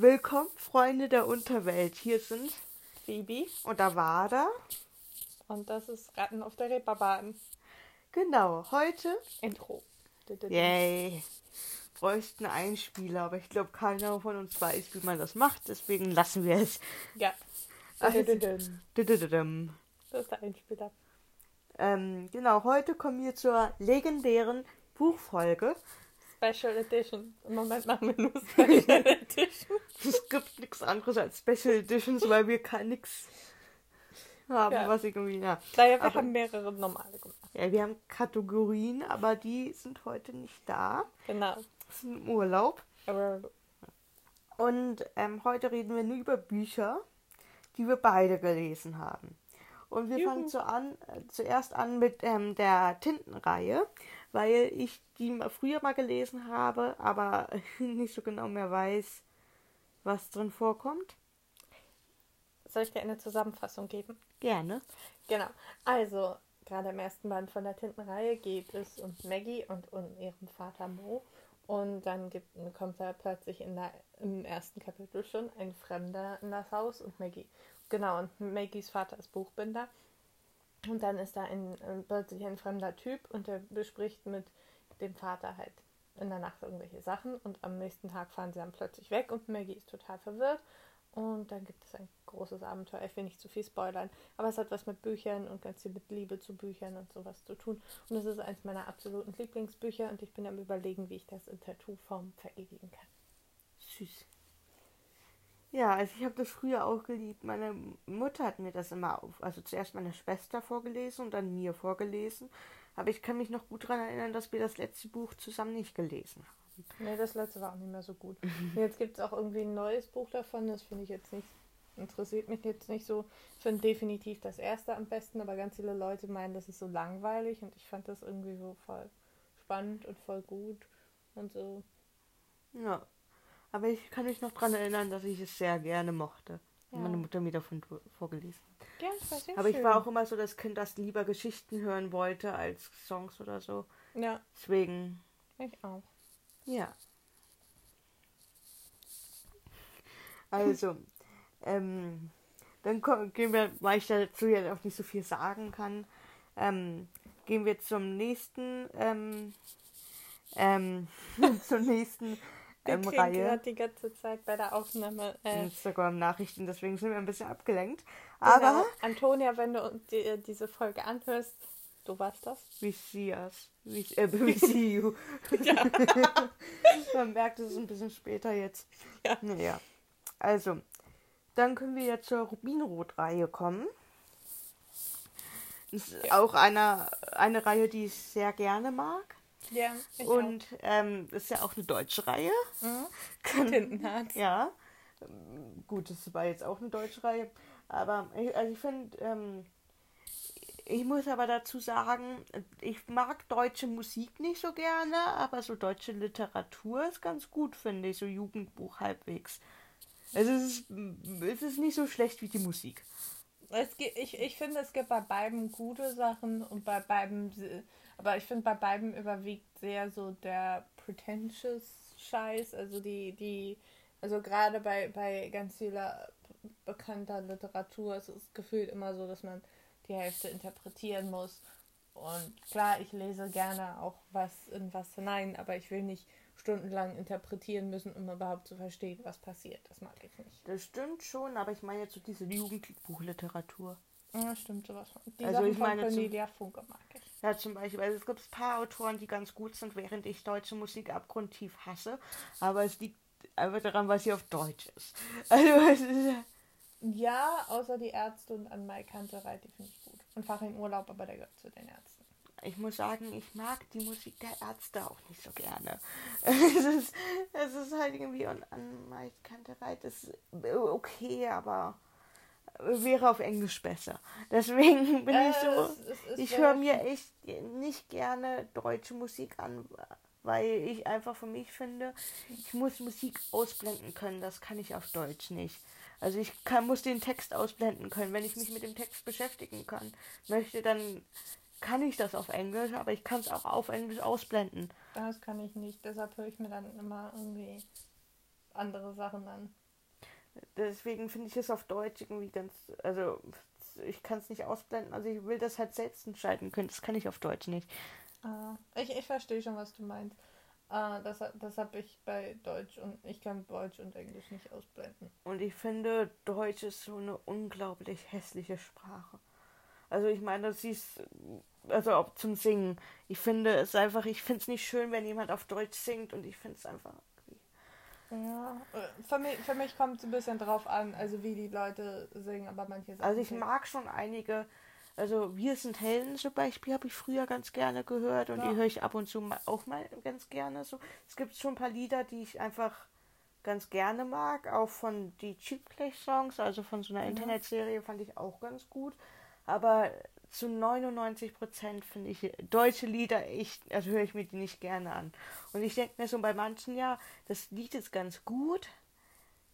Willkommen, Freunde der Unterwelt. Hier sind Phoebe und Avada. und das ist Ratten auf der Reeperbahn. Genau, heute. Intro. Yay. Bräuchten Einspieler, aber ich glaube, keiner von uns weiß, wie man das macht. Deswegen lassen wir es. Ja. Also-. Das ist der Einspieler. Ähm, genau, heute kommen wir zur legendären Buchfolge. Special Edition. Im Moment machen wir nur Special Edition. Es gibt nichts anderes als Special Editions, weil wir kann nichts haben, Ja. was irgendwie. Ja. Naja, wir Aber- haben mehrere normale gemacht. ja, wir haben Kategorien, aber die sind heute nicht da. Genau. sind im Urlaub. Aber Und ähm, heute reden wir nur über Bücher, die wir beide gelesen haben. Und wir Juhu. fangen zu an, äh, zuerst an mit ähm, der Tintenreihe, weil ich die mal früher mal gelesen habe, aber nicht so genau mehr weiß, was drin vorkommt. soll ich dir eine Zusammenfassung geben? Gerne. Genau. Also, gerade im ersten Band von der Tintenreihe geht es um Maggie und um ihren Vater Mo. Und dann gibt, kommt da plötzlich in der, im ersten Kapitel schon ein Fremder in das Haus und Maggie. Genau, und Maggies Vater ist Buchbinder. Und dann ist da ein, äh, plötzlich ein fremder Typ und der bespricht mit dem Vater halt in der Nacht irgendwelche Sachen. Und am nächsten Tag fahren sie dann plötzlich weg und Maggie ist total verwirrt. Und dann gibt es ein großes Abenteuer. Ich will nicht zu viel spoilern, aber es hat was mit Büchern und ganz viel mit Liebe zu Büchern und sowas zu tun. Und es ist eins meiner absoluten Lieblingsbücher und ich bin am überlegen, wie ich das in Tattoo-Form verewigen kann. Süß. Ja, also ich habe das früher auch geliebt. Meine Mutter hat mir das immer auf, also zuerst meine Schwester vorgelesen und dann mir vorgelesen. Aber ich kann mich noch gut daran erinnern, dass wir das letzte Buch zusammen nicht gelesen haben. Nee, das letzte war auch nicht mehr so gut. Und jetzt gibt es auch irgendwie ein neues Buch davon, das finde ich jetzt nicht, interessiert mich jetzt nicht so. Ich finde definitiv das erste am besten, aber ganz viele Leute meinen, das ist so langweilig und ich fand das irgendwie so voll spannend und voll gut und so. Ja. Aber ich kann mich noch daran erinnern, dass ich es sehr gerne mochte. Ja. Meine Mutter mir davon vorgelesen. Ja, das war sehr Aber schön. ich war auch immer so das Kind, das lieber Geschichten hören wollte als Songs oder so. Ja, Deswegen, ich auch. ja. Also, ähm, dann gehen wir, weil ich dazu ja auch nicht so viel sagen kann, ähm, gehen wir zum nächsten, ähm, ähm, zur nächsten Wir ähm, kriegen Reihe. gerade die ganze Zeit bei der Aufnahme. Äh, Instagram-Nachrichten, deswegen sind wir ein bisschen abgelenkt. genau. Aber Antonia, wenn du die, äh, diese Folge anhörst, du warst das. we see us. We, äh, we see you. Man merkt es ist ein bisschen später jetzt. Ja. Naja. Also, dann können wir jetzt zur Rubinrot-Reihe kommen. Das ist Ja. auch eine, eine Reihe, die ich sehr gerne mag. Ja, ich Und ähm, das ist ja auch eine deutsche Reihe. Mhm. Tintenherz. Ja. Gut, das war jetzt auch eine deutsche Reihe. Aber ich, also ich finde, ähm, ich muss aber dazu sagen, ich mag deutsche Musik nicht so gerne, aber so deutsche Literatur ist ganz gut, finde ich. So Jugendbuch halbwegs. Also es ist, es ist nicht so schlecht wie die Musik. Es gibt, ich, ich finde, es gibt bei beiden gute Sachen und bei beiden, aber ich finde, bei beiden überwiegt sehr so der pretentious Scheiß, also die, die, also gerade bei, bei ganz vieler bekannter Literatur ist es gefühlt immer so, dass man die Hälfte interpretieren muss. Und klar, ich lese gerne auch was in was hinein, aber ich will nicht stundenlang interpretieren müssen, um überhaupt zu verstehen, was passiert. Das mag ich nicht. Das stimmt schon, aber ich meine jetzt so diese Jugendbuchliteratur. Ja, stimmt sowas. Die Also Sachen ich meine von Cornelia Funke mag ich. Ja, zum Beispiel, also es gibt ein paar Autoren, die ganz gut sind, während ich deutsche Musik abgrundtief hasse. Aber es liegt einfach daran, weil sie auf Deutsch ist. Also es ist ja- außer die Ärzte und an Mai die finde ich gut. Und Farin Urlaub, aber der gehört zu den Ärzten. ich muss sagen, ich mag die Musik der Ärzte auch nicht so gerne. Es ist, es ist halt irgendwie und an Mike Kantereit ist okay, aber wäre auf Englisch besser. Deswegen bin ich so. es- es Ich höre mir echt nicht gerne deutsche Musik an, weil ich einfach für mich finde, ich muss Musik ausblenden können. Das kann ich auf Deutsch nicht. Also ich kann, muss den Text ausblenden können. Wenn ich mich mit dem Text beschäftigen kann, möchte, dann kann ich das auf Englisch, aber ich kann es auch auf Englisch ausblenden. Das kann ich nicht. Deshalb höre ich mir dann immer irgendwie andere Sachen an. Deswegen finde ich es auf Deutsch irgendwie ganz, also ich kann es nicht ausblenden, also ich will das halt selbst entscheiden können, das kann ich auf Deutsch nicht. Ah, ich, ich verstehe schon, was du meinst. Ah, das, das habe ich bei Deutsch und ich kann Deutsch und Englisch nicht ausblenden. Und ich finde, Deutsch ist so eine unglaublich hässliche Sprache. Also ich meine, das ist, also auch zum Singen. Ich finde es einfach, ich finde es nicht schön, wenn jemand auf Deutsch singt und ich finde es einfach. Ja, für mich, für mich kommt es ein bisschen drauf an, also wie die Leute singen, aber manche Sachen. Also ich mag schon einige, also Wir sind Helden zum Beispiel habe ich früher ganz gerne gehört und ja. die höre ich ab und zu auch mal ganz gerne. So. Es gibt schon ein paar Lieder, die ich einfach ganz gerne mag, auch von die Cheap Clash Songs, also von so einer. Internetserie fand ich auch ganz gut. Aber zu 99 Prozent finde ich deutsche Lieder echt, also höre ich mir die nicht gerne an. Und ich denke mir so bei manchen, ja, das Lied ist ganz gut.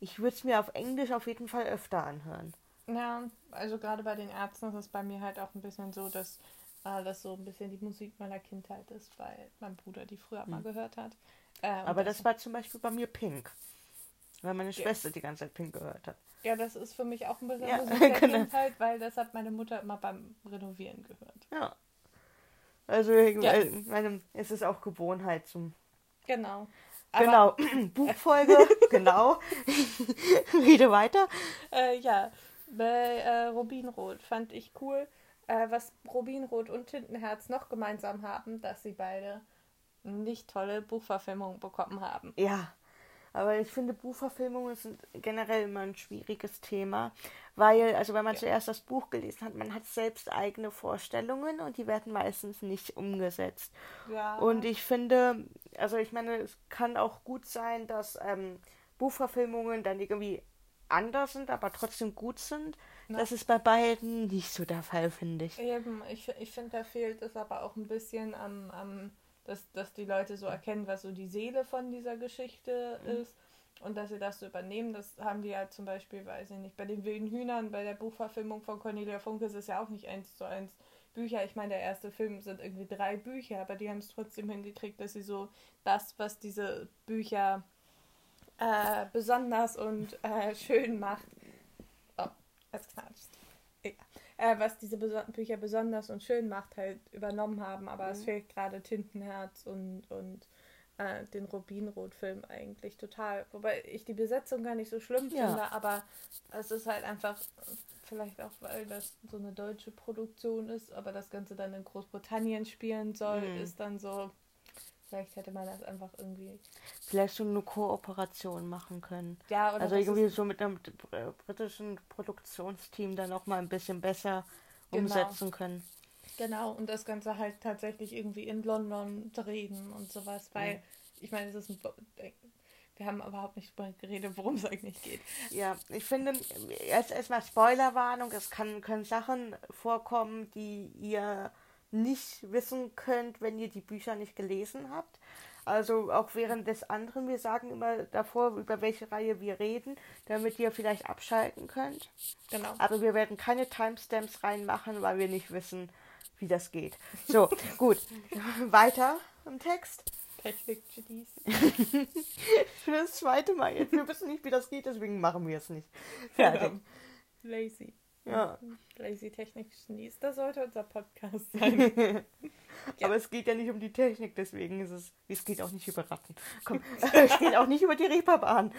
Ich würde es mir auf Englisch auf jeden Fall öfter anhören. Ja, also gerade bei den Ärzten ist es bei mir halt auch ein bisschen so, dass äh, das so ein bisschen die Musik meiner Kindheit ist, weil mein Bruder die früher hm. mal gehört hat. Äh, Aber das, das war zum Beispiel bei mir Pink. Weil meine Schwester ja. die ganze Zeit Pink gehört hat. Ja, das ist für mich auch ein bisschen ja, genau. Kindheit, weil das hat meine Mutter immer beim Renovieren gehört. Ja. Also, ja. Meine, es ist auch Gewohnheit zum. Genau. Aber genau. Buchfolge, genau. Rede weiter. Äh, ja, bei äh, Rubinrot fand ich cool, äh, was Rubinrot und Tintenherz noch gemeinsam haben, dass sie beide nicht tolle Buchverfilmungen bekommen haben. Ja. Aber ich finde, Buchverfilmungen sind generell immer ein schwieriges Thema, weil, also wenn man ja. zuerst das Buch gelesen hat, man hat selbst eigene Vorstellungen und die werden meistens nicht umgesetzt. Ja. Und ich finde, also ich meine, es kann auch gut sein, dass ähm, Buchverfilmungen dann irgendwie anders sind, aber trotzdem gut sind. Na. Das ist bei beiden nicht so der Fall, finde ich. Eben, ich, ich finde, da fehlt es aber auch ein bisschen am, am dass, dass die Leute so erkennen, was so die Seele von dieser Geschichte mhm. ist und dass sie das so übernehmen. Das haben die ja zum Beispiel, weiß ich nicht, bei den wilden Hühnern, bei der Buchverfilmung von Cornelia Funke ist es ja auch nicht eins zu eins Bücher. Ich meine, der erste Film sind irgendwie drei Bücher, aber die haben es trotzdem hingekriegt, dass sie so das, was diese Bücher äh, besonders und äh, schön macht. Oh, es knatscht äh, was diese Beso Bücher besonders und schön macht, halt übernommen haben. Aber mhm. es fehlt gerade Tintenherz und, und äh, den Rubinrot-Film eigentlich total. Wobei ich die Besetzung gar nicht so schlimm ja. finde, aber es ist halt einfach, vielleicht auch, weil das so eine deutsche Produktion ist, aber das Ganze dann in Großbritannien spielen soll, mhm. ist dann so. Vielleicht hätte man das einfach irgendwie. Vielleicht so eine Kooperation machen können. Ja, oder Also irgendwie so mit einem britischen Produktionsteam dann auch mal ein bisschen besser genau. umsetzen können. Genau, und das Ganze halt tatsächlich irgendwie in London drehen und sowas, weil mhm. ich meine, es ist ein. Wir haben überhaupt nicht darüber geredet, worum es eigentlich geht. Ja, ich finde, erst erstmal Spoilerwarnung, es kann, können Sachen vorkommen, die ihr nicht wissen könnt, wenn ihr die Bücher nicht gelesen habt. Also auch während des anderen, wir sagen immer davor, über welche Reihe wir reden, damit ihr vielleicht abschalten könnt. Genau. Aber wir werden keine Timestamps reinmachen, weil wir nicht wissen, wie das geht. So, gut. Weiter im Text. Technik-Genies. Für das zweite Mal jetzt. Wir wissen nicht, wie das geht, deswegen machen wir es nicht. Fertig. Lazy. Ja. Lazy Technik. Das sollte unser Podcast sein. ja. Aber es geht ja nicht um die Technik, deswegen ist es. Es geht auch nicht über Ratten. Komm, es geht auch nicht über die Reeperbahn.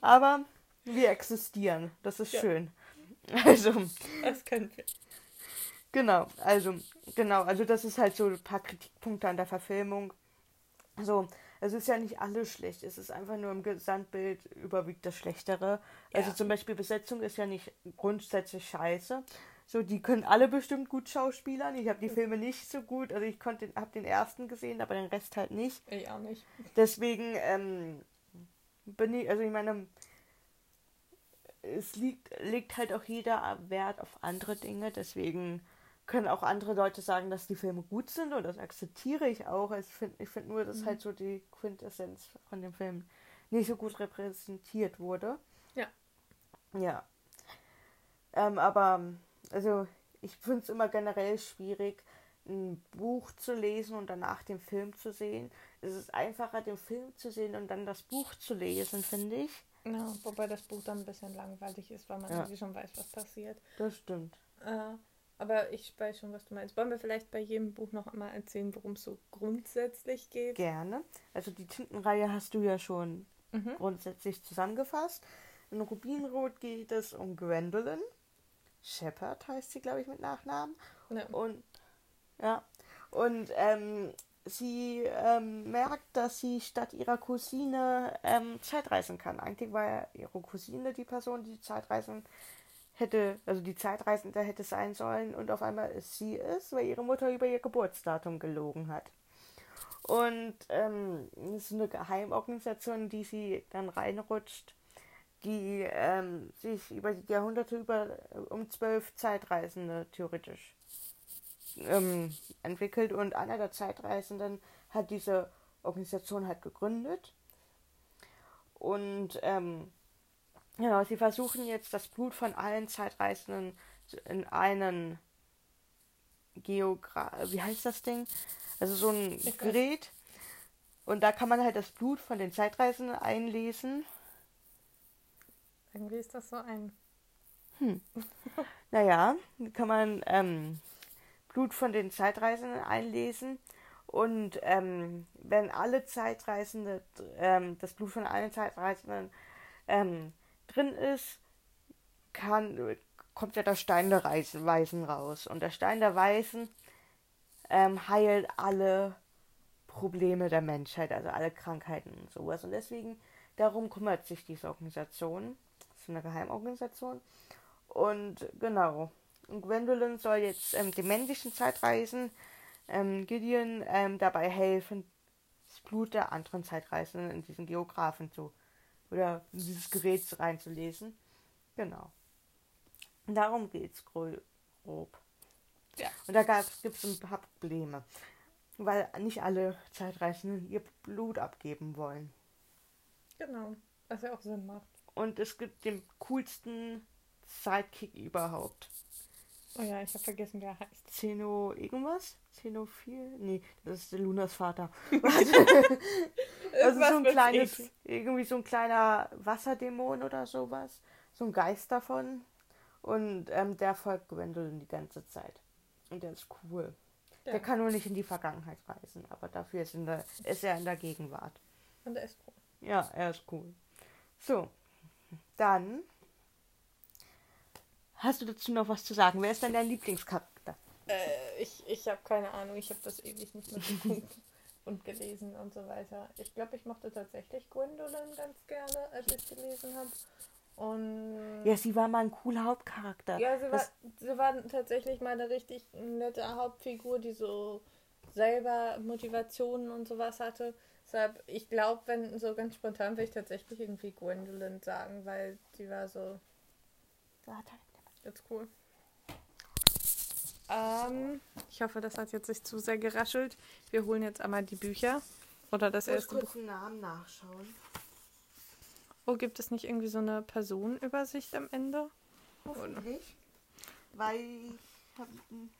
Aber wir existieren. Das ist ja. schön. Also. Das können wir. Genau, also, genau, also das ist halt so ein paar Kritikpunkte an der Verfilmung. So, es ist ja nicht alles schlecht, es ist einfach nur im Gesamtbild überwiegt das Schlechtere. Ja. Also zum Beispiel Besetzung ist ja nicht grundsätzlich scheiße. So, die können alle bestimmt gut schauspielern. Ich habe die Filme nicht so gut, also ich konnte, habe den ersten gesehen, aber den Rest halt nicht. Ich auch nicht. Deswegen ähm, bin ich, also ich meine, es liegt, legt halt auch jeder Wert auf andere Dinge, deswegen können auch andere Leute sagen, dass die Filme gut sind und das akzeptiere ich auch. Also ich finde ich find nur, dass mhm. halt so die Quintessenz von dem Film nicht so gut repräsentiert wurde. Ja. Ja. Ähm, aber, also, ich finde es immer generell schwierig, ein Buch zu lesen und danach den Film zu sehen. es ist einfacher, den Film zu sehen und dann das Buch zu lesen, finde ich. Ja, wobei das Buch dann ein bisschen langweilig ist, weil man Ja. irgendwie schon weiß, was passiert. Das stimmt. Äh, aber ich weiß schon, was du meinst. Wollen wir vielleicht bei jedem Buch noch einmal erzählen, worum es so grundsätzlich geht? Gerne. Also die Tintenreihe hast du ja schon Mhm. grundsätzlich zusammengefasst. In Rubinrot geht es um Gwendolyn. Shepard heißt sie, glaube ich, mit Nachnamen. Ja. Und ja. Und ähm, sie ähm, merkt, dass sie statt ihrer Cousine ähm, Zeitreisen kann. Eigentlich war ja ihre Cousine die Person, die Zeitreisen hätte, also die Zeitreisende hätte sein sollen und auf einmal ist sie es, weil ihre Mutter über ihr Geburtsdatum gelogen hat. Und ähm, es ist eine Geheimorganisation, die sie dann reinrutscht, die ähm, sich über die Jahrhunderte über um zwölf Zeitreisende theoretisch ähm, entwickelt und einer der Zeitreisenden hat diese Organisation halt gegründet. Und ähm, ja, sie versuchen jetzt das Blut von allen Zeitreisenden in einen Geogra wie heißt das Ding? Also so ein Ich. Gerät. Und da kann man halt das Blut von den Zeitreisenden einlesen. Irgendwie ist das so ein. Naja, kann man ähm, Blut von den Zeitreisenden einlesen. Und ähm, wenn alle Zeitreisende, ähm, das Blut von allen Zeitreisenden ähm, drin ist, kann, kommt ja der Stein der Weisen raus. Und der Stein der Weisen ähm, heilt alle Probleme der Menschheit, also alle Krankheiten und sowas. Und deswegen, darum kümmert sich diese Organisation. Das ist eine Geheimorganisation. Und genau. Und Gwendolyn soll jetzt ähm, dem männlichen Zeitreisen ähm, Gideon ähm, dabei helfen, das Blut der anderen Zeitreisenden in diesen Geographen zu oder dieses Gerät reinzulesen. Genau. Und darum geht's gro- grob. Ja. Und da gibt es ein paar Probleme. Weil nicht alle Zeitreisenden ihr Blut abgeben wollen. Genau. Was ja auch Sinn macht. Und es gibt den coolsten Sidekick überhaupt. Oh ja, ich habe vergessen, wer er heißt. Zeno irgendwas? Zeno 4? Nee, das ist Lunas Vater. Also so ein kleines, irgendwie so ein kleiner Wasserdämon oder sowas. So ein Geist davon. Und ähm, der folgt Gwendolyn die ganze Zeit. Und der ist cool. Ja. Der kann nur nicht in die Vergangenheit reisen, aber dafür ist, der, ist er in der Gegenwart. Und er ist cool. Ja, er ist cool. So, dann hast du dazu noch was zu sagen. Wer ist denn dein Lieblingscharakter? Äh, ich ich habe keine Ahnung. Ich habe das ewig nicht mehr geguckt und gelesen und so weiter. Ich glaube, ich mochte tatsächlich Gwendolyn ganz gerne, als ich gelesen habe. Und Ja, sie war mal ein cooler Hauptcharakter. Ja, sie war, Das- sie war tatsächlich mal eine richtig nette Hauptfigur, die so selber Motivationen und sowas hatte. Deshalb, ich glaube, wenn so ganz spontan würde ich tatsächlich irgendwie Gwendolyn sagen, weil sie war so jetzt cool. Ähm, ich hoffe, das hat jetzt nicht zu sehr geraschelt. Wir holen jetzt einmal die Bücher. Oder das Ich erste Buch. kurz einen Namen nachschauen. Oh, gibt es nicht irgendwie so eine Personenübersicht am Ende? Hoffentlich. Weil ich hab, hm,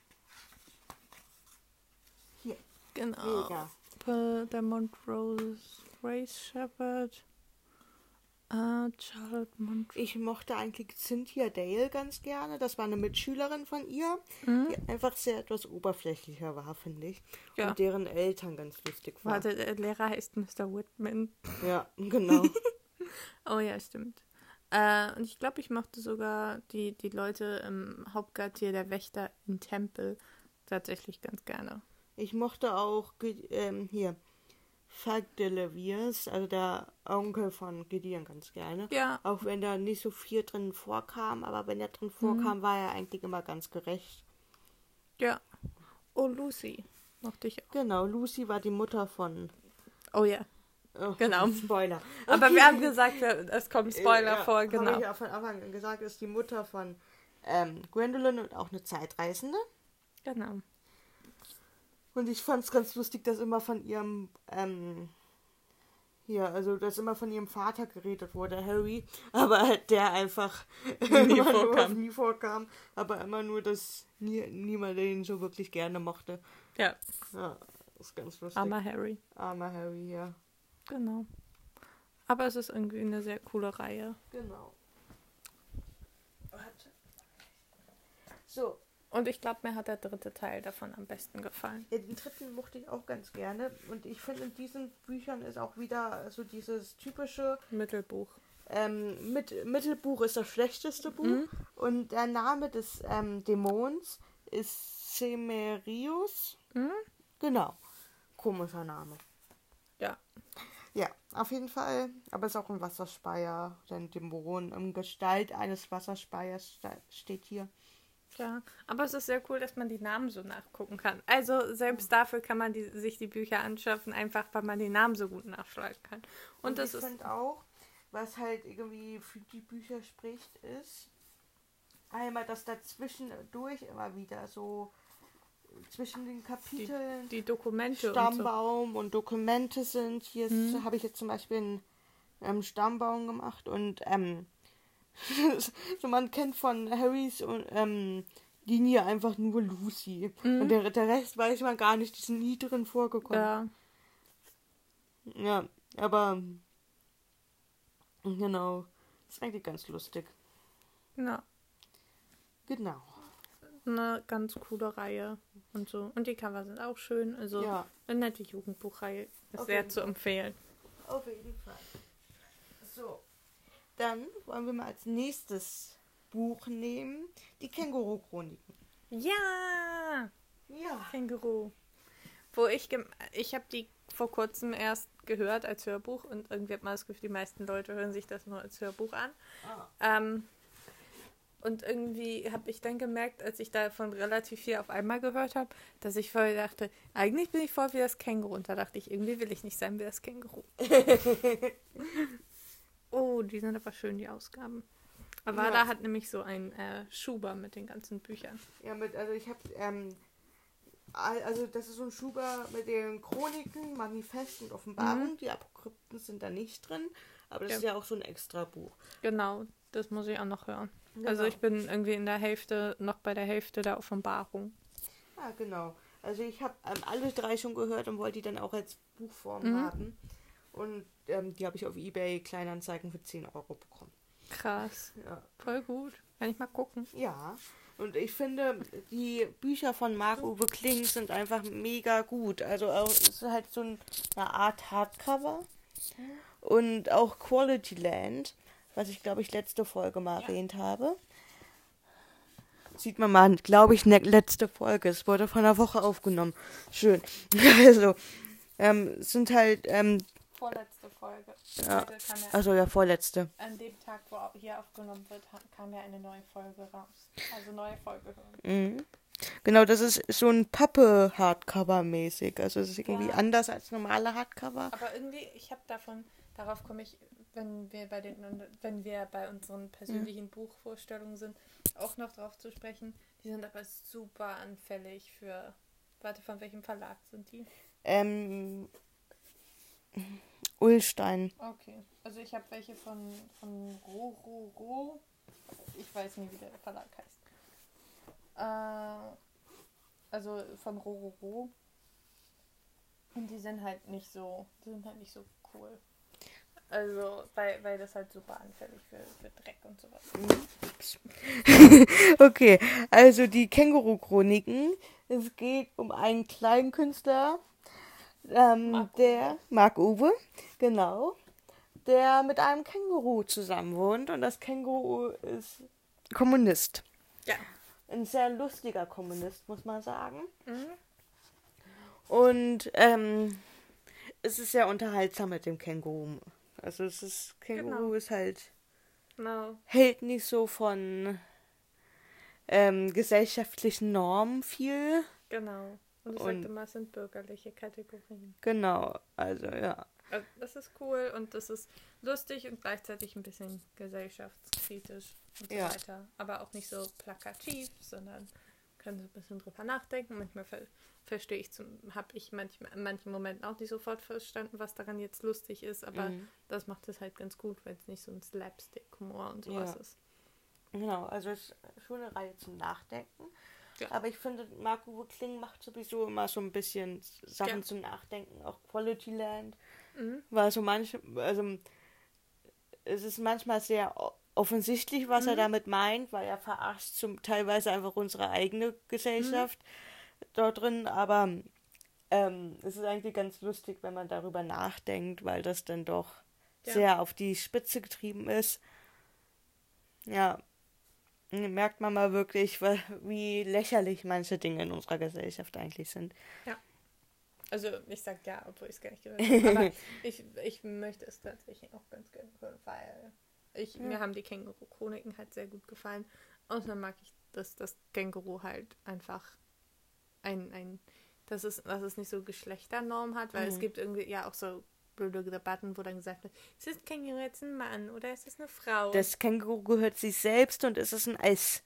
Hier, Genau. mega. Der Montrose Grace Shepherd. Äh, Charlotte Montrose. Ich mochte eigentlich Cynthia Dale ganz gerne. Das war eine Mitschülerin von ihr, Mhm. die einfach sehr etwas oberflächlicher war, finde ich. Ja. Und deren Eltern ganz lustig waren. Warte, der Lehrer heißt Mr. Whitman. Ja, genau. Oh ja, stimmt. Äh, und ich glaube, ich mochte sogar die, die Leute im Hauptquartier der Wächter im Tempel tatsächlich ganz gerne. Ich mochte auch ähm, hier Falk de Leviers, also der Onkel von Gideon, ganz gerne. Ja, Auch wenn da nicht so viel drin vorkam, aber wenn er drin Mhm. vorkam, war er eigentlich immer ganz gerecht. ja. Oh, Lucy. Mochte ich auch. Genau, Lucy war die Mutter von. Oh ja. Oh, Genau. Spoiler. Aber Okay. wir haben gesagt, es kommen Spoiler Ja, vor, Habe genau. ich ja von Anfang an gesagt, ist die Mutter von ähm, Gwendolyn und auch eine Zeitreisende. Genau. Und ich fand es ganz lustig, dass immer von ihrem, ähm, hier, also dass immer von ihrem Vater geredet wurde, Harry, aber halt der einfach Nie vorkam. nie vorkam, aber immer nur, dass nie, niemand den so wirklich gerne mochte. Ja. Ja, ist ganz lustig. Armer Harry. Armer Harry, ja. Genau. Aber es ist irgendwie eine sehr coole Reihe. Genau. So, Und ich glaube, mir hat der dritte Teil davon am besten gefallen. ja, den dritten mochte ich auch ganz gerne. Und ich finde, in diesen Büchern ist auch wieder so dieses typische Mittelbuch. ähm, mit, Mittelbuch ist das schlechteste Buch. Mhm. Und der Name des ähm, Dämons ist Semerius. Mhm. Genau. Komischer Name. Ja. Ja, auf jeden Fall. Aber es ist auch ein Wasserspeier. Denn Dämon in Gestalt eines Wasserspeiers steht hier. Ja, aber es ist sehr cool, dass man die Namen so nachgucken kann. Also selbst dafür kann man die, sich die Bücher anschaffen, einfach weil man die Namen so gut nachschlagen kann. Und, das ich ist finde auch, was halt irgendwie für die Bücher spricht, ist einmal, dass dazwischen durch immer wieder so zwischen den Kapiteln die Dokumente und so. Stammbaum und, Dokumente sind. Hier Mhm. habe ich jetzt zum Beispiel einen ähm, Stammbaum gemacht und ähm, so man kennt von Harrys und, ähm, Linie einfach nur Lucy. Mhm. Und der, der Rest weiß man gar nicht, die sind nie drin vorgekommen. Ja, Ja, aber genau. Das ist eigentlich ganz lustig. ja, Genau. eine ganz coole Reihe und so. Und die Cover sind auch schön. Also Ja, eine nette Jugendbuchreihe ist Auf sehr zu empfehlen. auf jeden Fall. So. Dann wollen wir mal als nächstes Buch nehmen. Die Känguru-Chroniken. Ja, Ja. Känguru. Wo ich, ich habe die vor kurzem erst gehört als Hörbuch und irgendwie hat man das Gefühl, die meisten Leute hören sich das nur als Hörbuch an. Ah. Ähm, und irgendwie habe ich dann gemerkt, als ich davon relativ viel auf einmal gehört habe, dass ich vorher dachte, eigentlich bin ich voll wie das Känguru. Und da dachte ich, irgendwie will ich nicht sein wie das Känguru. oh, die sind aber schön, die Ausgaben. Avada Ja. hat nämlich so ein äh, Schuber mit den ganzen Büchern. Ja, mit, also ich habe, ähm, al- also das ist so ein Schuber mit den Chroniken, Manifesten und Offenbarungen. Die Apokrypten sind da nicht drin, aber das Ja. ist ja auch so ein extra Buch. Genau, das muss ich auch noch hören. Also Genau. ich bin irgendwie in der Hälfte, noch bei der Hälfte der Offenbarung. Ja, genau. Also ich habe ähm, alle drei schon gehört und wollte die dann auch als Buchform Mhm. haben. Und ähm, die habe ich auf Ebay Kleinanzeigen für 10 Euro bekommen. Krass, Ja. voll gut. Kann ich mal gucken. ja. Und ich finde, die Bücher von Marc-Uwe Kling sind einfach mega gut. Also es ist halt so ein- eine Art Hardcover. Und auch Quality Land, was ich glaube ich letzte Folge mal Ja. erwähnt habe. Sieht man mal, glaube ich, ne, letzte Folge. Es wurde von einer Woche aufgenommen. Schön. Also, ähm, es sind halt, ähm, Vorletzte Folge. Ja. Heute kam ja, also ja, vorletzte. an dem Tag, wo hier aufgenommen wird, kam ja eine neue Folge raus. Also neue Folge hören. Mhm. Genau, das ist so ein Pappe-Hardcover-mäßig. Also es ist irgendwie Ja. anders als normale Hardcover. Aber irgendwie, ich habe davon, darauf komme ich, wenn wir bei den, wenn wir bei unseren persönlichen Buchvorstellungen sind, auch noch drauf zu sprechen. Die sind aber super anfällig für. Warte, von welchem Verlag sind die? Ähm, Ullstein. Okay. Also ich habe welche von, von Rororo. Ich weiß nie, wie der Verlag heißt. Äh, also von Rororo. Und die sind halt nicht so, die sind halt nicht so cool. Also, weil, weil das halt super anfällig für, für Dreck und sowas. Okay, also die Känguru-Chroniken. Es geht um einen kleinen Künstler, ähm, Marc der, Marc Uwe, genau, der mit einem Känguru zusammen wohnt und das Känguru ist Kommunist. Ja. Ein sehr lustiger Kommunist, muss man sagen. Mhm. Und ähm, es ist sehr unterhaltsam mit dem Känguru. Also es ist, Känguru Genau. ist halt, Genau. hält nicht so von ähm, gesellschaftlichen Normen viel. Genau. Und ich Und- sagte mal, es sind bürgerliche Kategorien. Genau, also ja. Also das ist cool und das ist lustig und gleichzeitig ein bisschen gesellschaftskritisch und so Ja. weiter. Aber auch nicht so plakativ, sondern können so ein bisschen drüber nachdenken. Manchmal ver verstehe ich, habe ich manchmal, in manchen Momenten auch nicht sofort verstanden, was daran jetzt lustig ist, aber Mhm. das macht es halt ganz gut, weil es nicht so ein Slapstick-Humor und sowas Ja. ist. Genau, also es ist schon eine Reihe zum Nachdenken. Ja. Aber ich finde, Marco Kling macht sowieso immer so ein bisschen Sachen ja. zum Nachdenken. Auch Quality Land mhm. war so manche, also es ist manchmal sehr offensichtlich, was mhm. er damit meint, weil er verarscht zum teilweise einfach unsere eigene Gesellschaft mhm. dort drin, aber ähm, es ist eigentlich ganz lustig, wenn man darüber nachdenkt, weil das dann doch ja. sehr auf die Spitze getrieben ist. Ja, merkt man mal wirklich, wie lächerlich manche Dinge in unserer Gesellschaft eigentlich sind. Ja. Also ich sag ja, obwohl ich es gar nicht gehört habe. Aber ich, ich möchte es tatsächlich auch ganz gerne hören, weil ich, ja. mir haben die Känguru-Chroniken halt sehr gut gefallen. Und dann mag ich, dass das Känguru halt einfach ein, ein dass es, dass es nicht so Geschlechternorm hat, weil mhm. es gibt irgendwie ja auch so blöde Debatten, wo dann gesagt wird, ist das Känguru jetzt ein Mann oder ist es eine Frau? Das Känguru gehört sich selbst und ist es ein S.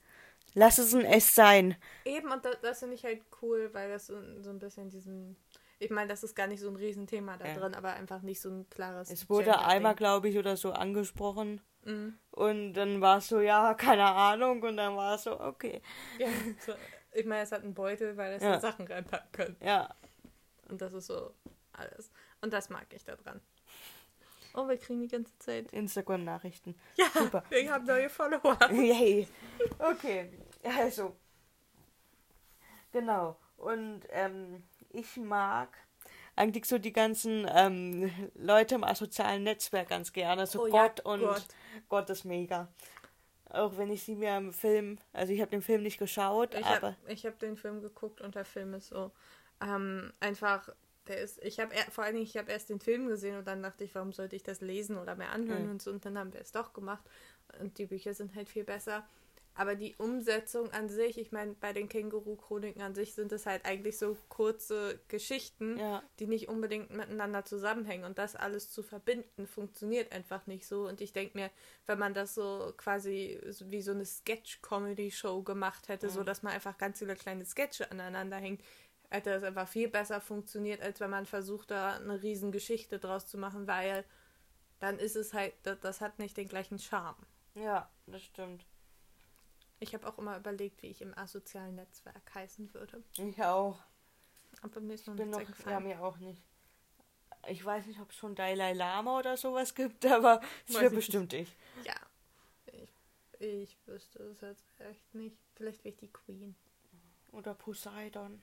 Lass es ein S sein. Eben, und das, das finde ich halt cool, weil das so, so ein bisschen diesen. Ich meine, das ist gar nicht so ein Riesenthema da ja. drin, aber einfach nicht so ein klares. Es wurde einmal, glaube ich, oder so angesprochen. Mhm. Und dann war es so, ja, keine Ahnung. Und dann war es so, okay. Ja, so, ich meine, es hat einen Beutel, weil es ja. Sachen reinpacken können. Ja. Und das ist so alles. Und das mag ich da dran. Oh, wir kriegen die ganze Zeit Instagram-Nachrichten. Ja, Super. wir haben neue Follower. Yay. Okay, also. Genau. Und ähm, ich mag eigentlich so die ganzen ähm, Leute im sozialen Netzwerk ganz gerne. So oh, Gott ja, und Gott. Gott ist mega. Auch wenn ich sie mir im Film, also ich habe den Film nicht geschaut, ich aber. Hab, ich habe den Film geguckt und der Film ist so ähm, einfach der ist, ich habe vor allen Dingen, ich habe erst den Film gesehen und dann dachte ich, warum sollte ich das lesen oder mehr anhören mhm. und so. Und dann haben wir es doch gemacht. Und die Bücher sind halt viel besser. Aber die Umsetzung an sich, ich meine, bei den Känguru-Chroniken an sich sind es halt eigentlich so kurze Geschichten, ja. die nicht unbedingt miteinander zusammenhängen. Und das alles zu verbinden, funktioniert einfach nicht so. Und ich denke mir, wenn man das so quasi wie so eine Sketch-Comedy-Show gemacht hätte, mhm. so dass man einfach ganz viele kleine Sketche aneinander hängt, hätte es einfach viel besser funktioniert, als wenn man versucht, da eine riesen Geschichte draus zu machen, weil dann ist es halt, das, hat nicht den gleichen Charme. Ja, das stimmt. Ich habe auch immer überlegt, wie ich im asozialen Netzwerk heißen würde. Ich auch. Aber mir ist noch ich bin noch, Ja, mir auch nicht. Ich weiß nicht, ob es schon Dalai Lama oder sowas gibt, aber es wäre bestimmt ich. Ja. Ich, ich wüsste es jetzt echt nicht. Vielleicht wäre ich die Queen. Oder Poseidon.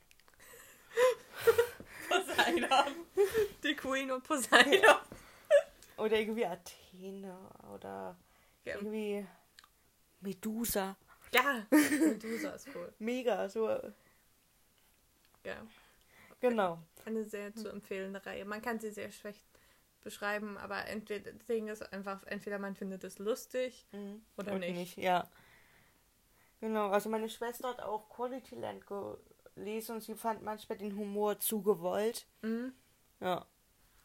Poseidon. Die Queen und Poseidon. Oder irgendwie Athene oder ja. irgendwie Medusa. Ja, Medusa ist cool. Mega, so. Ja. Genau. Eine sehr zu empfehlende Reihe. Man kann sie sehr schlecht beschreiben, aber entweder das Ding ist einfach, entweder man findet es lustig mhm. oder Und nicht. nicht. Ja. Genau, also meine Schwester hat auch Quality Land lese und sie fand manchmal den Humor zu gewollt. Mhm. Ja.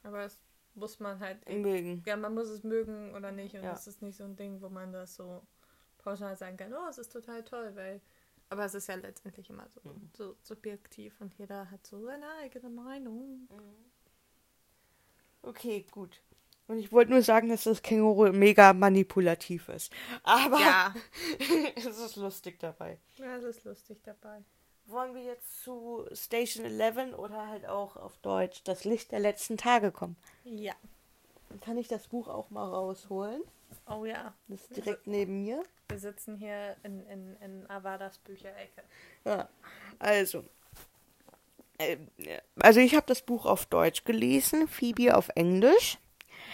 Aber das muss man halt mögen. Ja, man muss es mögen oder nicht. Und ja. das ist nicht so ein Ding, wo man das so pauschal sagen kann, oh, es ist total toll, weil. Aber es ist ja letztendlich immer so, mhm. so subjektiv und jeder hat so seine eigene Meinung. Mhm. Okay, gut. Und ich wollte nur sagen, dass das Känguru mega manipulativ ist. Aber ja. es ist lustig dabei. Ja, es ist lustig dabei wollen wir jetzt zu Station 11 oder halt auch auf Deutsch das Licht der letzten Tage kommen? Ja. Dann kann ich das Buch auch mal rausholen. Oh ja. Das ist direkt neben mir. Wir sitzen hier in, in, in Avadas Bücherecke. Ja, also. Äh, also ich habe das Buch auf Deutsch gelesen, Phoebe auf Englisch.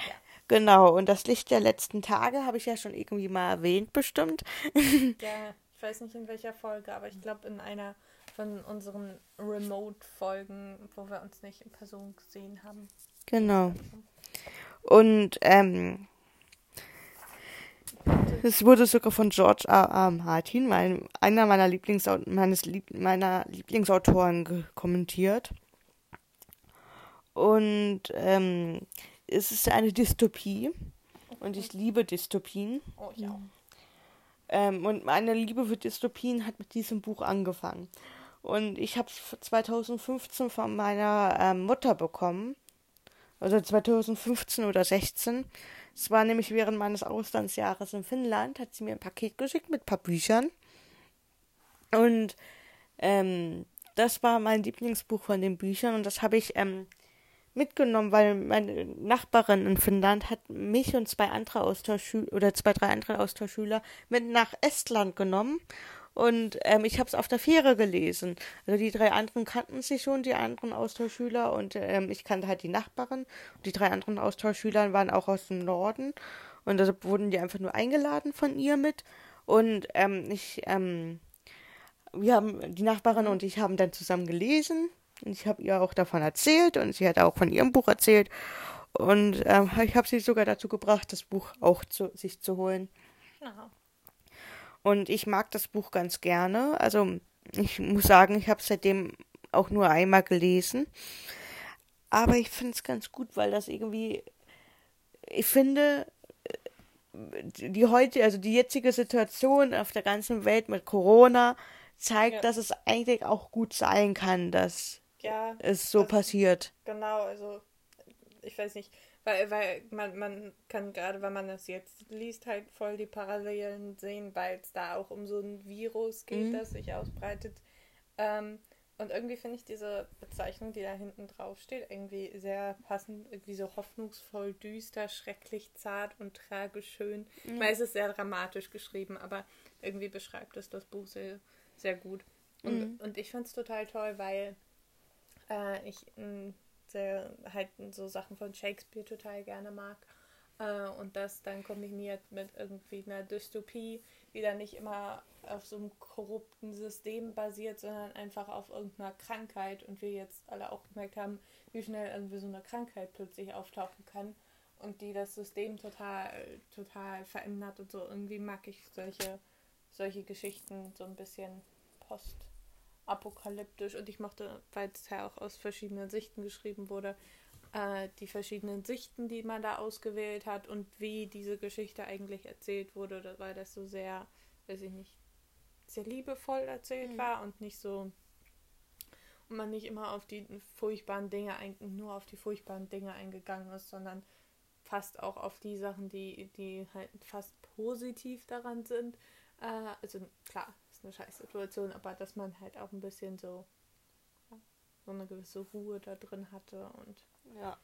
Ja. Genau, und das Licht der letzten Tage habe ich ja schon irgendwie mal erwähnt, bestimmt. Ja, ich weiß nicht in welcher Folge, aber ich glaube in einer von unseren Remote-Folgen, wo wir uns nicht in Person gesehen haben. Genau. Und ähm, es wurde sogar von George R. R. Martin, mein, einer meiner, Lieblings meines Lieb meiner Lieblingsautoren kommentiert. Und ähm, es ist eine Dystopie. Und ich liebe Dystopien. Oh, ja. Ähm, und meine Liebe für Dystopien hat mit diesem Buch angefangen. Und ich habe es 2015 von meiner ähm, Mutter bekommen. Also 2015 oder 16. Es war nämlich während meines Auslandsjahres in Finnland, hat sie mir ein Paket geschickt mit ein paar Büchern. Und ähm, das war mein Lieblingsbuch von den Büchern und das habe ich ähm, mitgenommen, weil meine Nachbarin in Finnland hat mich und zwei andere Austauschschüler oder zwei, drei andere Austauschschüler mit nach Estland genommen. Und ähm, ich habe es auf der Fähre gelesen. Also die drei anderen kannten sich schon, die anderen Austauschschüler. Und ähm, ich kannte halt die Nachbarin. Und die drei anderen Austauschschüler waren auch aus dem Norden. Und deshalb wurden die einfach nur eingeladen von ihr mit. Und ähm, ich, ähm, wir haben, die Nachbarin und ich haben dann zusammen gelesen. Und ich habe ihr auch davon erzählt und sie hat auch von ihrem Buch erzählt. Und ähm, ich habe sie sogar dazu gebracht, das Buch auch zu, sich zu holen. Aha. Und ich mag das Buch ganz gerne. Also ich muss sagen, ich habe es seitdem auch nur einmal gelesen. Aber ich finde es ganz gut, weil das irgendwie, ich finde, die heute, also die jetzige Situation auf der ganzen Welt mit Corona zeigt, ja. dass es eigentlich auch gut sein kann, dass ja, es so also, passiert. Genau, also ich weiß nicht, weil, weil man, man kann gerade, wenn man das jetzt liest, halt voll die Parallelen sehen, weil es da auch um so ein Virus geht, mhm. das sich ausbreitet. Ähm, und irgendwie finde ich diese Bezeichnung, die da hinten drauf steht, irgendwie sehr passend, irgendwie so hoffnungsvoll, düster, schrecklich, zart und tragisch schön. Mhm. Ich meine, es ist sehr dramatisch geschrieben, aber irgendwie beschreibt es das Buch sehr, sehr gut. Und, mhm. und ich finde es total toll, weil äh, ich äh, sehr, halt so Sachen von Shakespeare total gerne mag. Äh, und das dann kombiniert mit irgendwie einer Dystopie, die dann nicht immer auf so einem korrupten System basiert, sondern einfach auf irgendeiner Krankheit. Und wir jetzt alle auch gemerkt haben, wie schnell irgendwie so eine Krankheit plötzlich auftauchen kann und die das System total, total verändert und so. Irgendwie mag ich solche, solche Geschichten so ein bisschen post apokalyptisch und ich mochte, weil es ja auch aus verschiedenen Sichten geschrieben wurde, äh, die verschiedenen Sichten, die man da ausgewählt hat und wie diese Geschichte eigentlich erzählt wurde, weil das so sehr, weiß ich nicht, sehr liebevoll erzählt mhm. war und nicht so und man nicht immer auf die furchtbaren Dinge nur auf die furchtbaren Dinge eingegangen ist, sondern fast auch auf die Sachen, die, die halt fast positiv daran sind. Äh, also klar, ist eine scheiß Situation, aber dass man halt auch ein bisschen so, ja, so eine gewisse Ruhe da drin hatte und ja,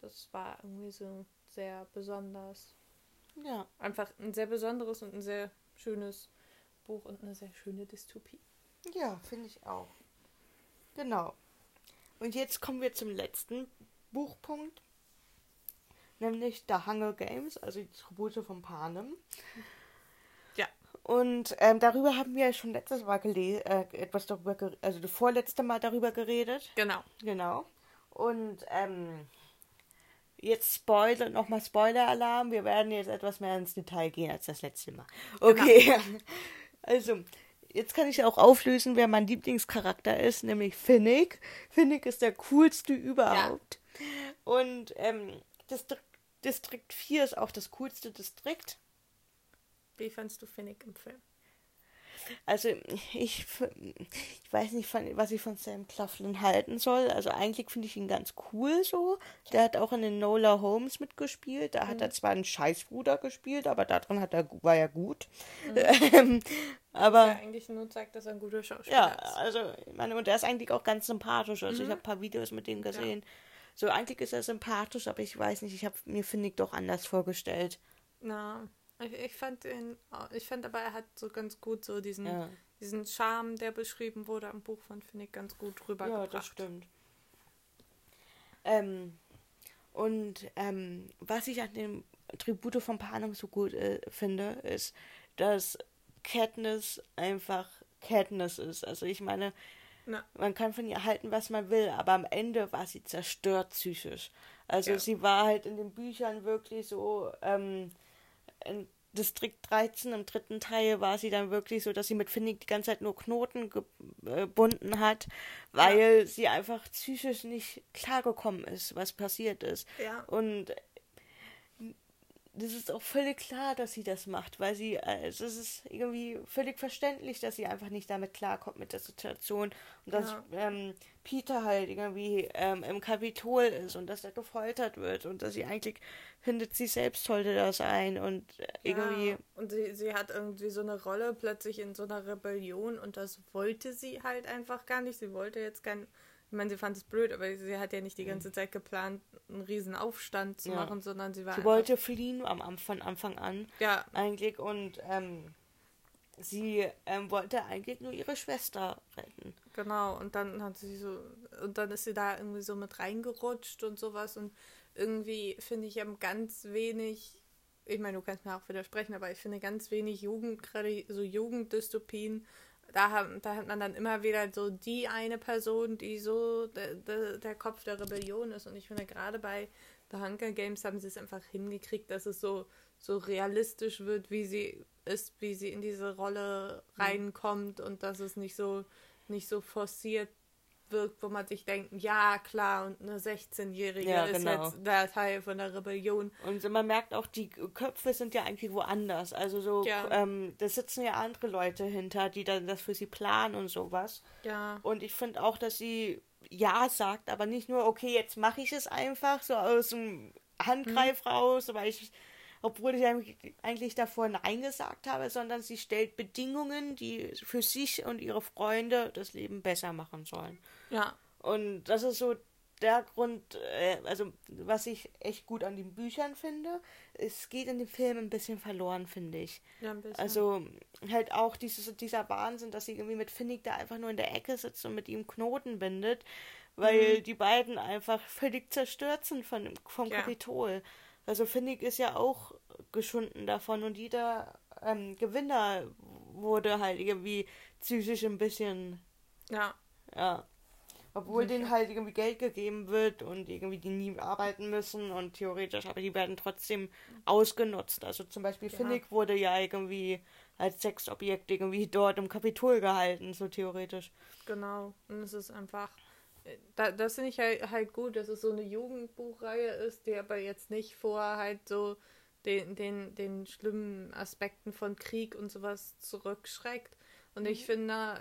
das war irgendwie so sehr besonders. Ja. Einfach ein sehr besonderes und ein sehr schönes Buch und eine sehr schöne Dystopie. Ja, finde ich auch. Genau. Und jetzt kommen wir zum letzten Buchpunkt, nämlich The Hunger Games, also die Tribute von Panem. Und ähm, darüber haben wir schon letztes Mal gelesen, äh, etwas darüber, also das vorletzte Mal darüber geredet. Genau. Genau. Und ähm, jetzt Spoiler, nochmal Spoiler-Alarm. Wir werden jetzt etwas mehr ins Detail gehen als das letzte Mal. Okay. Genau. Also, jetzt kann ich auch auflösen, wer mein Lieblingscharakter ist, nämlich Finnick. Finnick ist der coolste überhaupt. Ja. Und ähm, Distrikt, Distrikt 4 ist auch das coolste Distrikt. Wie fandest du Finnick im Film? Also ich, ich weiß nicht, was ich von Sam Claflin halten soll. Also eigentlich finde ich ihn ganz cool so. Der hat auch in den Nola Holmes mitgespielt. Da mhm. hat er zwar einen Scheißbruder gespielt, aber darin hat er, war er gut. Mhm. Ähm, aber ja, eigentlich nur zeigt, dass er ein guter Schauspieler ja, ist. Ja, also ich meine, und er ist eigentlich auch ganz sympathisch. Also mhm. ich habe ein paar Videos mit ihm gesehen. Ja. So eigentlich ist er sympathisch, aber ich weiß nicht, ich habe mir Finnick doch anders vorgestellt. Na, ich, ich fand ihn, ich fand aber, er hat so ganz gut so diesen, ja. diesen Charme, der beschrieben wurde am Buch von, finde ich, ganz gut rübergebracht. Ja, das stimmt. Ähm, und ähm, was ich an dem Tribute von Panem so gut äh, finde, ist, dass Katniss einfach Katniss ist. Also ich meine, Na. man kann von ihr halten, was man will, aber am Ende war sie zerstört psychisch. Also ja. sie war halt in den Büchern wirklich so, ähm, in Distrikt 13 im dritten Teil war sie dann wirklich so, dass sie mit Finnick die ganze Zeit nur Knoten gebunden hat, weil ja. sie einfach psychisch nicht klargekommen ist, was passiert ist. Ja. Und das ist auch völlig klar, dass sie das macht, weil sie, äh, es ist irgendwie völlig verständlich, dass sie einfach nicht damit klarkommt mit der Situation und dass Ja. ähm, Peter halt irgendwie ähm, im Kapitol ist und dass er gefoltert wird und dass sie eigentlich findet, sie selbst sollte das sein und äh, irgendwie, Ja, und sie, sie hat irgendwie so eine Rolle plötzlich in so einer Rebellion und das wollte sie halt einfach gar nicht. Sie wollte jetzt kein. Ich meine, sie fand es blöd, aber sie hat ja nicht die ganze Zeit geplant, einen riesen Aufstand zu Ja. machen, sondern sie war sie wollte fliehen am, von Anfang an Ja, eigentlich und ähm, sie ähm, wollte eigentlich nur ihre Schwester retten. Genau, und dann hat sie so, und dann ist sie da irgendwie so mit reingerutscht und sowas und irgendwie finde ich haben ganz wenig, ich meine, du kannst mir auch widersprechen, aber ich finde ganz wenig Jugend, gerade so Jugenddystopien, da, haben, da hat man dann immer wieder so die eine Person, die so der, der, der Kopf der Rebellion ist. Und ich finde gerade bei The Hunger Games haben sie es einfach hingekriegt, dass es so, so realistisch wird, wie sie ist, wie sie in diese Rolle reinkommt und dass es nicht so nicht so forciert wirkt, wo man sich denkt, ja klar, und eine 16-Jährige Ja, ist genau. jetzt der Teil von der Rebellion. Und man merkt auch, die Köpfe sind ja eigentlich woanders. Also so, Ja. ähm, da sitzen ja andere Leute hinter, die dann das für sie planen und sowas. Ja, Und ich finde auch, dass sie ja sagt, aber nicht nur, okay, jetzt mache ich es einfach so aus dem Handgreif Mhm. raus, weil ich, obwohl ich eigentlich- davor Nein gesagt habe, sondern sie stellt Bedingungen, die für sich und ihre Freunde das Leben besser machen sollen. ja, Und das ist so der Grund, äh, also was ich echt gut an den Büchern finde. Es geht in dem Film ein bisschen verloren, finde ich. ja, ein bisschen. Also halt auch dieses, dieser Wahnsinn, dass sie irgendwie mit Finnick da einfach nur in der Ecke sitzt und mit ihm Knoten bindet, weil die beiden einfach völlig zerstört sind von, vom Ja. Kapitol. Also Finnick ist ja auch geschunden davon und jeder ähm, Gewinner wurde halt irgendwie psychisch ein bisschen ja, ja. Obwohl denen halt irgendwie Geld gegeben wird und irgendwie die nie arbeiten müssen und theoretisch, aber die werden trotzdem ausgenutzt. Also zum Beispiel Ja. Finnick wurde ja irgendwie als Sexobjekt irgendwie dort im Kapitol gehalten, so theoretisch. genau. Und es ist einfach, da, das finde ich halt, halt gut, dass es so eine Jugendbuchreihe ist, die aber jetzt nicht vor halt so den, den, den schlimmen Aspekten von Krieg und sowas zurückschreckt. Und ich finde,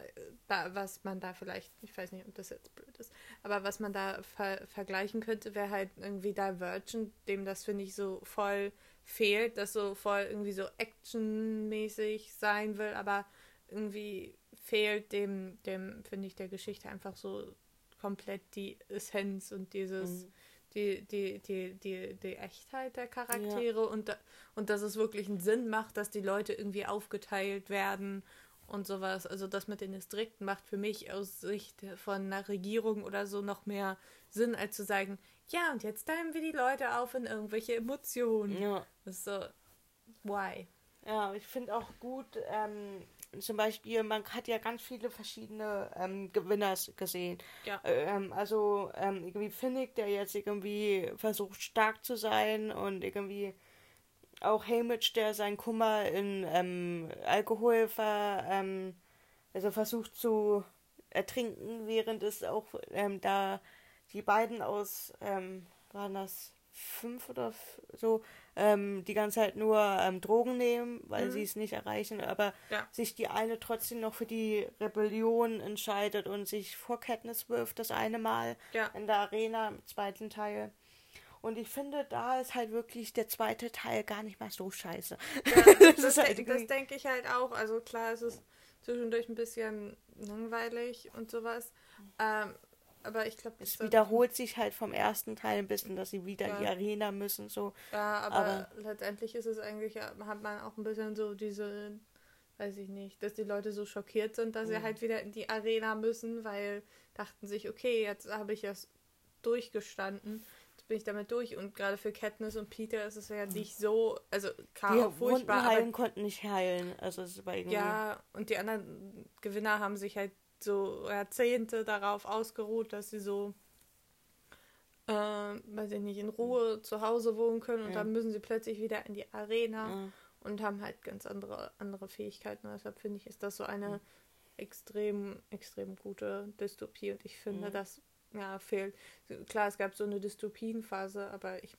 da, was man da vielleicht, ich weiß nicht, ob das jetzt blöd ist, aber was man da ver vergleichen könnte, wäre halt irgendwie Divergent, dem das, finde ich, so voll fehlt, das so voll irgendwie so actionmäßig sein will, aber irgendwie fehlt dem, dem, finde ich, der Geschichte einfach so komplett die Essenz und dieses, Mhm. die, die, die, die, die Echtheit der Charaktere und, da, und dass es wirklich einen Sinn macht, dass die Leute irgendwie aufgeteilt werden und sowas. Also das mit den Distrikten macht für mich aus Sicht von einer Regierung oder so noch mehr Sinn, als zu sagen, ja, und jetzt teilen wir die Leute auf in irgendwelche Emotionen. Ja. Das ist so, why? Ja, ich finde auch gut, ähm, zum Beispiel, man hat ja ganz viele verschiedene ähm, Gewinners gesehen. Ja. Ähm, also ähm, irgendwie Finnick, der jetzt irgendwie versucht stark zu sein und irgendwie auch Hamish, der seinen Kummer in ähm, Alkohol ver, ähm, also versucht zu ertrinken, während es auch ähm, da die beiden aus, ähm, waren das fünf oder so, ähm, die ganze Zeit nur ähm, Drogen nehmen, weil Mhm. sie es nicht erreichen, aber Ja. sich die eine trotzdem noch für die Rebellion entscheidet und sich vor Katniss wirft, das eine Mal Ja. in der Arena im zweiten Teil. Und ich finde, da ist halt wirklich der zweite Teil gar nicht mal so scheiße. das, ist halt das denke ich halt auch. Also klar, es ist zwischendurch ein bisschen langweilig und sowas. Ähm, aber ich glaube, Es wiederholt sich halt vom ersten Teil ein bisschen, dass sie wieder in die Ja. Arena müssen, so. Ja, aber, aber- letztendlich ist es eigentlich, ja, hat man auch ein bisschen so diese, weiß ich nicht, dass die Leute so schockiert sind, dass sie Mhm. halt wieder in die Arena müssen, weil dachten sich, okay, jetzt habe ich das durchgestanden. Jetzt bin ich damit durch. Und gerade für Katniss und Peter ist es ja nicht so, also klar, Die furchtbar, aber heilen konnten nicht heilen. Also es war irgendwie. Ja, und die anderen Gewinner haben sich halt so Jahrzehnte darauf ausgeruht, dass sie so, äh, weiß ich nicht, in Ruhe zu Hause wohnen können und Ja. dann müssen sie plötzlich wieder in die Arena Ja. und haben halt ganz andere, andere Fähigkeiten. Und deshalb finde ich, ist das so eine extrem, extrem gute Dystopie und ich finde, das ja, fehlt. Klar, es gab so eine Dystopienphase, aber ich,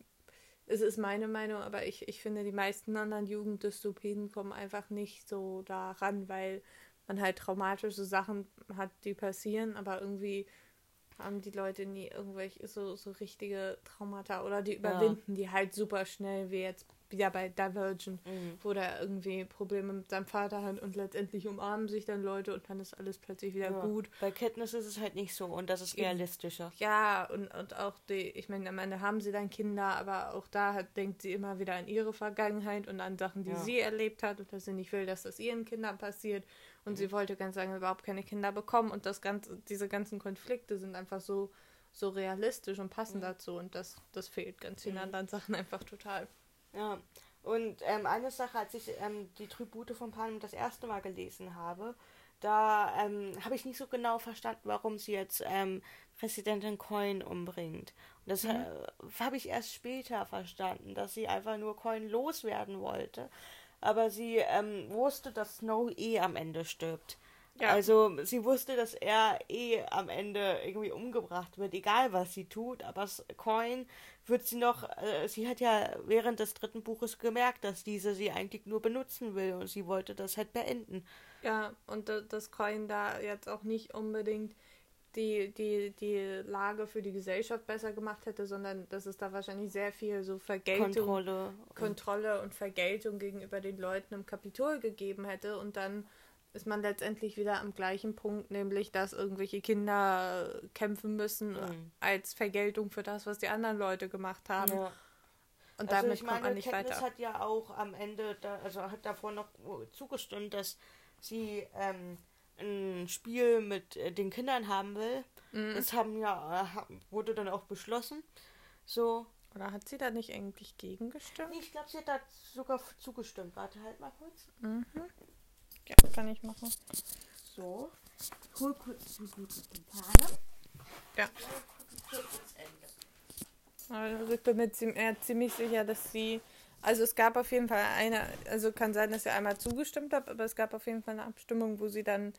es ist meine Meinung, aber ich, ich finde, die meisten anderen Jugenddystopien kommen einfach nicht so daran, weil man halt traumatische Sachen hat, die passieren, aber irgendwie haben die Leute nie irgendwelche so, so richtige Traumata oder die überwinden ja. die halt super schnell, wie jetzt wieder bei Divergent, mhm. wo der irgendwie Probleme mit seinem Vater hat und letztendlich umarmen sich dann Leute und dann ist alles plötzlich wieder ja. gut. Bei Katniss ist es halt nicht so und das ist realistischer. Ja, und, und auch die, ich meine, am Ende haben sie dann Kinder, aber auch da hat, denkt sie immer wieder an ihre Vergangenheit und an Sachen, die ja. sie erlebt hat und dass sie nicht will, dass das ihren Kindern passiert. Und mhm. sie wollte ganz lange überhaupt keine Kinder bekommen und das ganze, diese ganzen Konflikte sind einfach so, so realistisch und passen mhm. dazu und das, das fehlt ganz vielen mhm. anderen Sachen einfach total. Ja, und ähm, eine Sache, als ich ähm, die Tribute von Panem das erste Mal gelesen habe, da ähm, habe ich nicht so genau verstanden, warum sie jetzt ähm, Präsidentin Coin umbringt. Und das mhm. äh, habe ich erst später verstanden, dass sie einfach nur Coin loswerden wollte. Aber sie ähm, wusste, dass Snow eh am Ende stirbt. Ja. Also sie wusste, dass er eh am Ende irgendwie umgebracht wird, egal was sie tut. Aber Coin wird sie noch, äh, sie hat ja während des dritten Buches gemerkt, dass diese sie eigentlich nur benutzen will und sie wollte das halt beenden. Ja, und das Coin da jetzt auch nicht unbedingt die, die, die Lage für die Gesellschaft besser gemacht hätte, sondern dass es da wahrscheinlich sehr viel so Vergeltung, Kontrolle, Kontrolle und Vergeltung gegenüber den Leuten im Kapitol gegeben hätte und dann ist man letztendlich wieder am gleichen Punkt, nämlich dass irgendwelche Kinder kämpfen müssen mhm. als Vergeltung für das, was die anderen Leute gemacht haben. Ja. Und also damit meine, kommt man nicht Katniss weiter. hat ja auch am Ende, da, also hat davor noch zugestimmt, dass sie ähm, ein Spiel mit äh, den Kindern haben will. Mhm. Das haben ja, wurde dann auch beschlossen. So. Oder hat sie da nicht eigentlich gegengestimmt? Nee, ich glaube, sie hat da sogar zugestimmt. Warte halt mal kurz. Mhm. Ja, kann ich machen. So. Hol kurz die gute Panem. Ja. Also ich bin mir ziemlich, sicher, dass sie. Also es gab auf jeden Fall eine, also kann sein, dass sie einmal zugestimmt hat, aber es gab auf jeden Fall eine Abstimmung, wo sie dann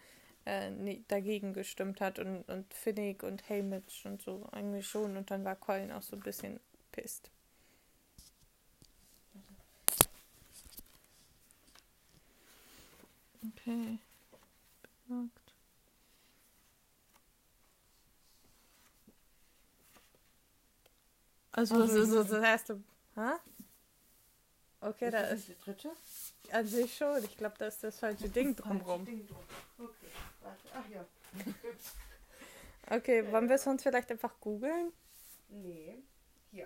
äh, nee, dagegen gestimmt hat und, und Finnick und Haymitch und so eigentlich schon und dann war Colin auch so ein bisschen pisst. Okay. Bemerkt. Also, also das ist das erste. Hä? Okay, ist da ist. Die dritte? An sich schon. Ich glaube, da ist das falsche Ding drumrum. Okay, warte. Ach ja. okay, wollen wir es uns vielleicht einfach googeln? Nee. Hier.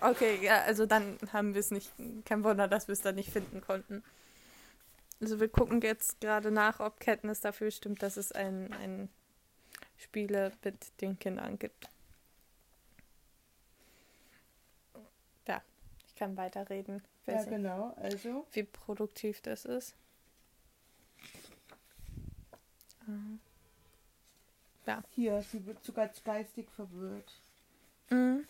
Okay, ja, also dann haben wir es nicht. Kein Wunder, dass wir es dann nicht finden konnten. Also wir gucken jetzt gerade nach, ob Katniss dafür stimmt, dass es ein, ein Spiele mit den Kindern gibt. Ja, ich kann weiterreden. Ja, genau. Also. Wie produktiv das ist. Ja. Hier, sie wird sogar geistig verwirrt. Mhm.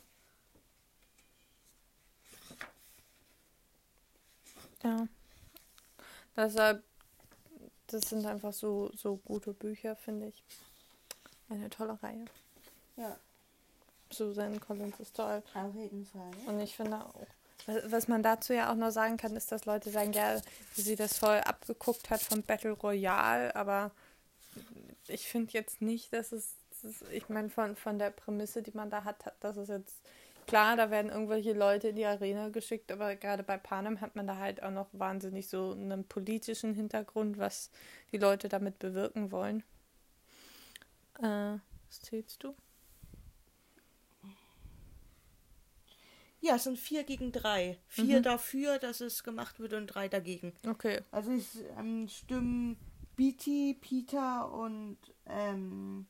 Ja. Deshalb, das sind einfach so, so gute Bücher, finde ich. Eine tolle Reihe. Ja. Susan Collins ist toll. Auf jeden Fall. Und ich finde auch, was man dazu ja auch noch sagen kann, ist, dass Leute sagen, ja, wie sie das voll abgeguckt hat vom Battle Royale, aber ich finde jetzt nicht, dass es, ich meine, von, von der Prämisse, die man da hat, dass es jetzt klar, da werden irgendwelche Leute in die Arena geschickt, aber gerade bei Panem hat man da halt auch noch wahnsinnig so einen politischen Hintergrund, was die Leute damit bewirken wollen. Äh, was zählst du? Ja, es sind vier gegen drei. Vier mhm. dafür, dass es gemacht wird und drei dagegen. Okay. Also es ähm, stimmen Beatty, Peter und ähm,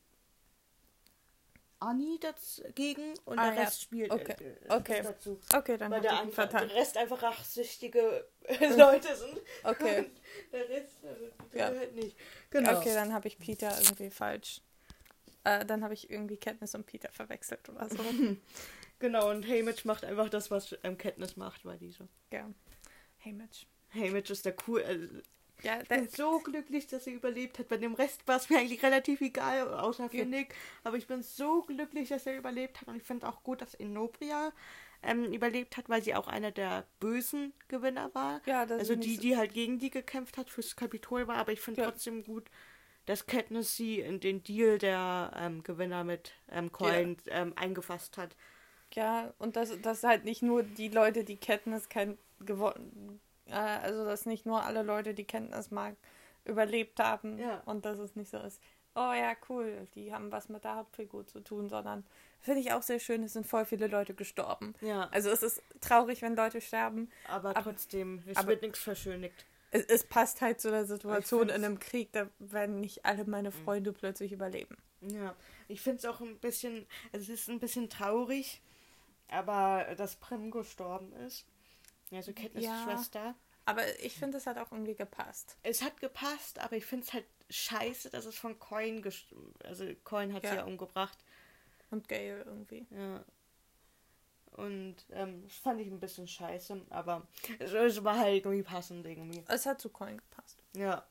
Anni dagegen und ah, der Rest ja. spielt okay. Äh, okay. dazu. Okay, dann Weil der, einfach, der Rest einfach rachsüchtige Leute sind. Okay. der Rest äh, ja. halt nicht. Genau. Okay, dann habe ich Peter irgendwie falsch. Äh, dann habe ich irgendwie Katniss und Peter verwechselt oder so. genau, und Haymitch macht einfach das, was ähm, Katniss macht bei dieser. Ja. Haymitch. Haymitch ist der cool. Ja, ich bin so glücklich, dass sie überlebt hat. Bei dem Rest war es mir eigentlich relativ egal, außer für Nick. Aber ich bin so glücklich, dass er überlebt hat. Und ich finde auch gut, dass Inobria ähm, überlebt hat, weil sie auch einer der bösen Gewinner war. Ja, das also ist die, so- die halt gegen die gekämpft hat, fürs Kapitol war. Aber ich finde Ja. trotzdem gut, dass Katniss sie in den Deal der ähm, Gewinner mit ähm, Coin ähm, eingefasst hat. Ja, und dass, dass halt nicht nur die Leute, die kennt, gewonnen, äh, also dass nicht nur alle Leute, die Kenntnis mag, überlebt haben Ja. und dass es nicht so ist, oh ja, cool, die haben was mit der Hauptfigur zu tun, sondern finde ich auch sehr schön, es sind voll viele Leute gestorben. Ja, Also es ist traurig, wenn Leute sterben. aber, aber- trotzdem, es aber- wird nichts verschönigt. Es, es passt halt zu der Situation in einem Krieg, da werden nicht alle meine Freunde plötzlich überleben. Ja, ich finde es auch ein bisschen, es ist ein bisschen traurig, aber dass Prim gestorben ist, also Katniss Ja. Schwester, Aber ich finde, es hat auch irgendwie gepasst. es hat gepasst, aber ich finde es halt scheiße, dass es von Coin, also Coin hat sie Ja. ja umgebracht, Und Gale irgendwie. ja. Und ähm, das fand ich ein bisschen scheiße, aber es, es war halt irgendwie passend irgendwie. Es hat zu Coin gepasst. Ja.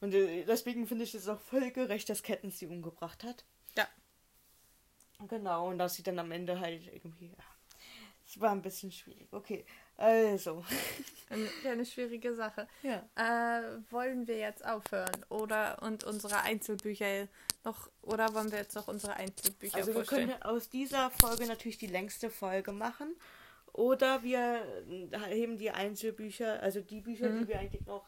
Und äh, deswegen finde ich es auch voll gerecht, dass Katniss sie umgebracht hat. Ja. Genau, und dass sie dann am Ende halt irgendwie. Ja, es war ein bisschen schwierig. Okay, also. Eine, schwierige Sache. Ja. Äh, wollen wir jetzt aufhören oder und unsere Einzelbücher noch oder wollen wir jetzt noch unsere Einzelbücher Also wir vorstellen? können aus dieser Folge natürlich die längste Folge machen. Oder wir äh, heben die Einzelbücher, also die Bücher, Mhm. die wir eigentlich noch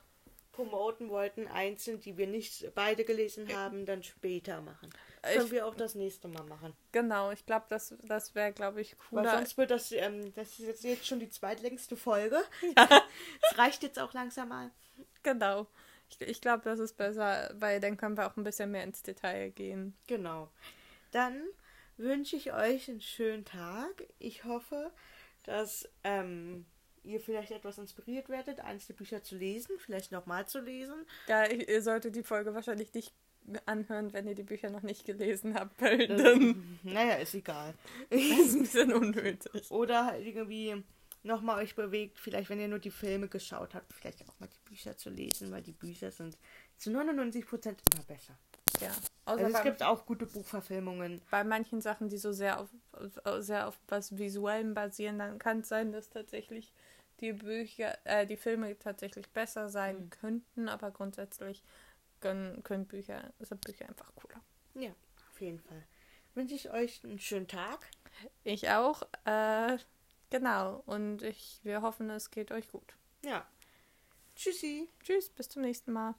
promoten wollten, einzeln, die wir nicht beide gelesen haben, dann später machen. Ich- Können wir auch das nächste Mal machen. Genau, ich glaube, das, das wäre, glaube ich, Weil cooler. sonst wird das, ähm, das ist jetzt, schon die zweitlängste Folge. Es reicht jetzt auch langsam mal. Genau. Ich, ich glaube, das ist besser, weil dann können wir auch ein bisschen mehr ins Detail gehen. Genau. Dann wünsche ich euch einen schönen Tag. Ich hoffe, dass ähm, ihr vielleicht etwas inspiriert werdet, einzelne Bücher zu lesen, vielleicht nochmal zu lesen. Ja, ihr solltet die Folge wahrscheinlich nicht anhören, wenn ihr die Bücher noch nicht gelesen habt, weil Äh, dann naja, ist egal. ist ein bisschen unnötig. Oder halt irgendwie nochmal euch bewegt, vielleicht wenn ihr nur die Filme geschaut habt, vielleicht auch mal die Bücher zu lesen, weil die Bücher sind zu 99% immer besser. Ja. Also es gibt auch gute Buchverfilmungen. bei manchen Sachen, die so sehr auf, auf sehr auf was Visuellem basieren, dann kann es sein, dass tatsächlich die Bücher, äh, die Filme tatsächlich besser sein Mhm. könnten, aber grundsätzlich können, können Bücher, sind Bücher einfach cooler. Ja, auf jeden Fall. Wünsche ich euch einen schönen Tag. Ich auch, äh, genau. Und ich, wir hoffen, es geht euch gut. Ja. Tschüssi. Tschüss, bis zum nächsten Mal.